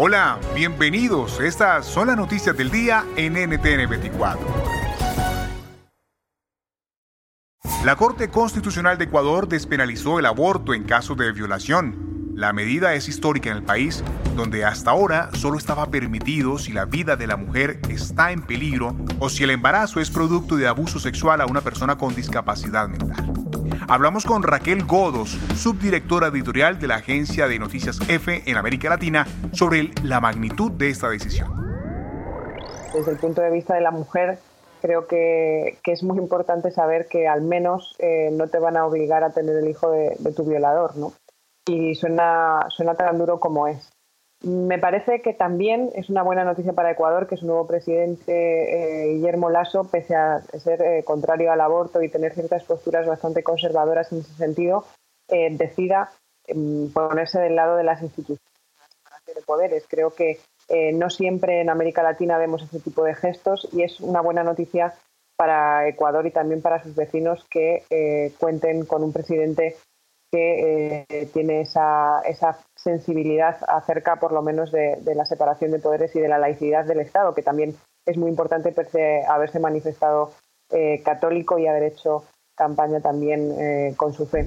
Hola, bienvenidos. Estas son las noticias del día en NTN 24. La Corte Constitucional de Ecuador despenalizó el aborto en caso de violación. La medida es histórica en el país, donde hasta ahora solo estaba permitido si la vida de la mujer está en peligro o si el embarazo es producto de abuso sexual a una persona con discapacidad mental. Hablamos con Raquel Godos, subdirectora editorial de la agencia de noticias F en América Latina, sobre la magnitud de esta decisión. Desde el punto de vista de la mujer, creo que, es muy importante saber que al menos eh, no te van a obligar a tener el hijo de, tu violador, ¿no? Y suena tan duro como es. Me parece que también es una buena noticia para Ecuador que su nuevo presidente, eh, Guillermo Lasso, pese a ser eh, contrario al aborto y tener ciertas posturas bastante conservadoras en ese sentido, eh, decida em, ponerse del lado de las instituciones de poderes. Creo que no siempre en América Latina vemos ese tipo de gestos y es una buena noticia para Ecuador y también para sus vecinos que cuenten con un presidente que eh, tiene esa, esa, sensibilidad acerca por lo menos de, la separación de poderes y de la laicidad del Estado, que también es muy importante haberse manifestado eh, católico y haber hecho campaña también eh, con su fe.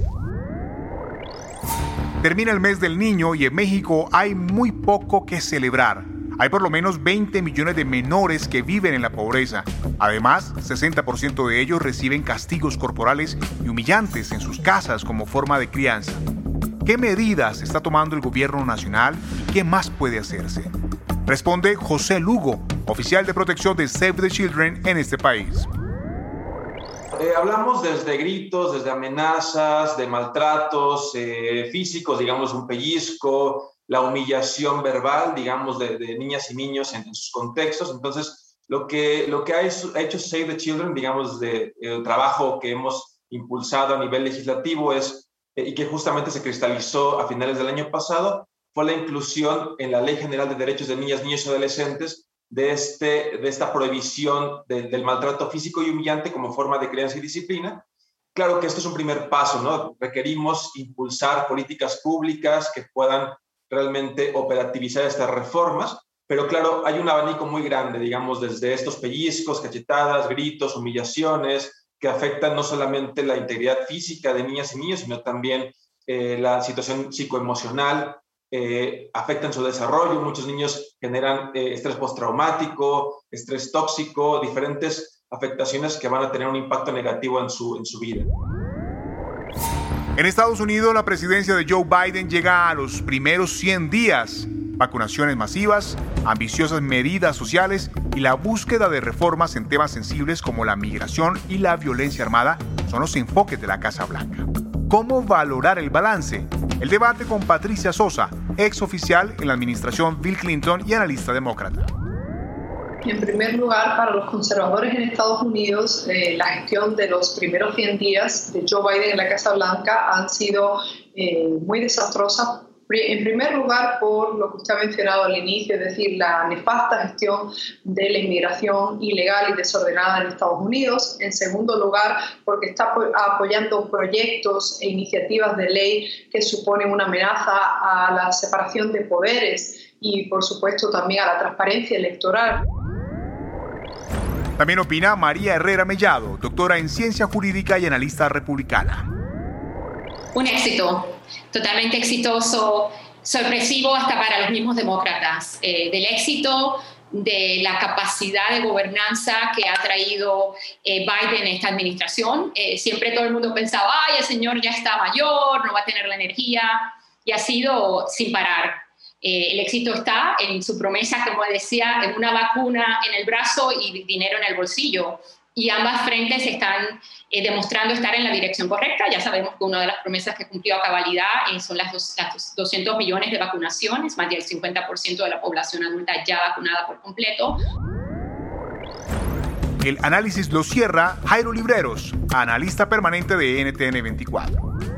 Termina el mes del niño y en México hay muy poco que celebrar. Hay por lo menos 20 millones de menores que viven en la pobreza. Además, 60% de ellos reciben castigos corporales y humillantes en sus casas como forma de crianza. ¿Qué medidas está tomando el gobierno nacional y qué más puede hacerse? Responde José Lugo, oficial de protección de Save the Children en este país. Eh, hablamos desde gritos, desde amenazas, de maltratos eh, físicos, digamos un pellizco, la humillación verbal, digamos, de, niñas y niños en, sus contextos. Entonces, lo que, lo que ha hecho, Save the Children, digamos, de, el trabajo que hemos impulsado a nivel legislativo es, eh, y que justamente se cristalizó a finales del año pasado, fue la inclusión en la Ley General de Derechos de Niñas, Niños y Adolescentes de, este, de esta prohibición del maltrato físico y humillante como forma de crianza y disciplina. Claro que esto es un primer paso, ¿no? Requerimos impulsar políticas públicas que puedan realmente operativizar estas reformas, pero claro, hay un abanico muy grande, digamos, desde estos pellizcos, cachetadas, gritos, humillaciones, que afectan no solamente la integridad física de niñas y niños, sino también eh, la situación psicoemocional, eh, afectan su desarrollo. Muchos niños generan eh, estrés postraumático, estrés tóxico, diferentes afectaciones que van a tener un impacto negativo en su, en su vida. En Estados Unidos, la presidencia de Joe Biden llega a los primeros 100 días. Vacunaciones masivas, ambiciosas medidas sociales y la búsqueda de reformas en temas sensibles como la migración y la violencia armada son los enfoques de la Casa Blanca. ¿Cómo valorar el balance? El debate con Patricia Sosa, ex oficial en la administración Bill Clinton y analista demócrata. En primer lugar, para los conservadores en Estados Unidos, eh, la gestión de los primeros 100 días de Joe Biden en la Casa Blanca han sido eh, muy desastrosas. En primer lugar, por lo que usted ha mencionado al inicio, es decir, la nefasta gestión de la inmigración ilegal y desordenada en Estados Unidos. En segundo lugar, porque está apoyando proyectos e iniciativas de ley que suponen una amenaza a la separación de poderes y, por supuesto, también a la transparencia electoral. También opina María Herrera Mellado, doctora en ciencia jurídica y analista republicana. Un éxito. totalmente exitoso, sorpresivo hasta para los mismos demócratas, eh, del éxito de la capacidad de gobernanza que ha traído eh, Biden en esta administración. Eh, siempre todo el mundo pensaba, ay, el señor ya está mayor, no va a tener la energía, y ha sido sin parar. El éxito está en su promesa, como decía, en una vacuna en el brazo y dinero en el bolsillo y ambas frentes están eh, demostrando estar en la dirección correcta. Ya sabemos que una de las promesas que cumplió a cabalidad eh, son las, 200 millones de vacunaciones, más del 50% de la población adulta ya vacunada por completo. El análisis lo cierra Jairo Libreros, analista permanente de NTN 24.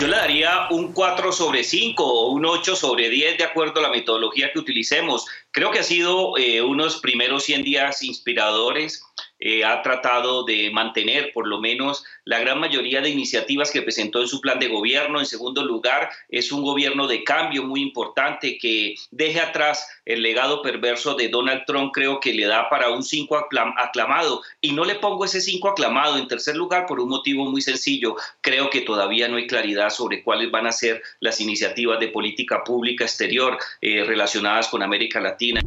Yo le daría un 4 sobre 5 o un 8 sobre 10 de acuerdo a la metodología que utilicemos. Creo que ha sido eh, unos primeros 100 días inspiradores eh, ha tratado de mantener por lo menos la gran mayoría de iniciativas que presentó en su plan de gobierno. En segundo lugar, es un gobierno de cambio muy importante que deje atrás el legado perverso de Donald Trump, creo que le da para un 5 aclamado. Y no le pongo ese 5 aclamado en tercer lugar por un motivo muy sencillo. Creo que todavía no hay claridad sobre cuáles van a ser las iniciativas de política pública exterior eh, relacionadas con América Latina.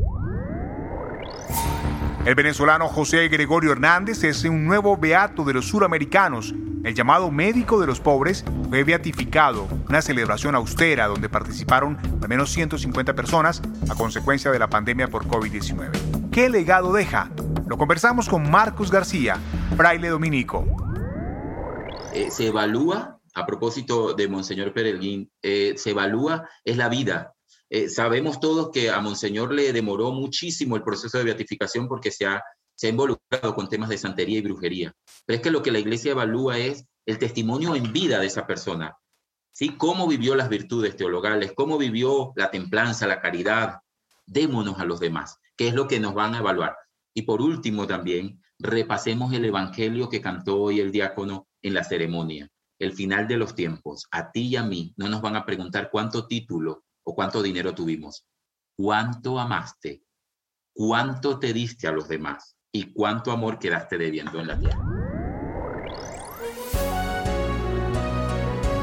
El venezolano José Gregorio Hernández es un nuevo beato de los suramericanos. El llamado médico de los pobres fue beatificado, una celebración austera donde participaron al menos 150 personas a consecuencia de la pandemia por COVID-19. ¿Qué legado deja? Lo conversamos con Marcos García, fraile dominico. Eh, se evalúa, a propósito de Monseñor Pereguín, eh, se evalúa es la vida, eh, sabemos todos que a Monseñor le demoró muchísimo el proceso de beatificación porque se ha, se ha involucrado con temas de santería y brujería. Pero es que lo que la iglesia evalúa es el testimonio en vida de esa persona. ¿sí? Cómo vivió las virtudes teologales, cómo vivió la templanza, la caridad. Démonos a los demás, que es lo que nos van a evaluar. Y por último también, repasemos el evangelio que cantó hoy el diácono en la ceremonia. El final de los tiempos, a ti y a mí, no nos van a preguntar cuánto título, o cuánto dinero tuvimos. ¿Cuánto amaste? ¿Cuánto te diste a los demás? ¿Y cuánto amor quedaste debiendo en la tierra?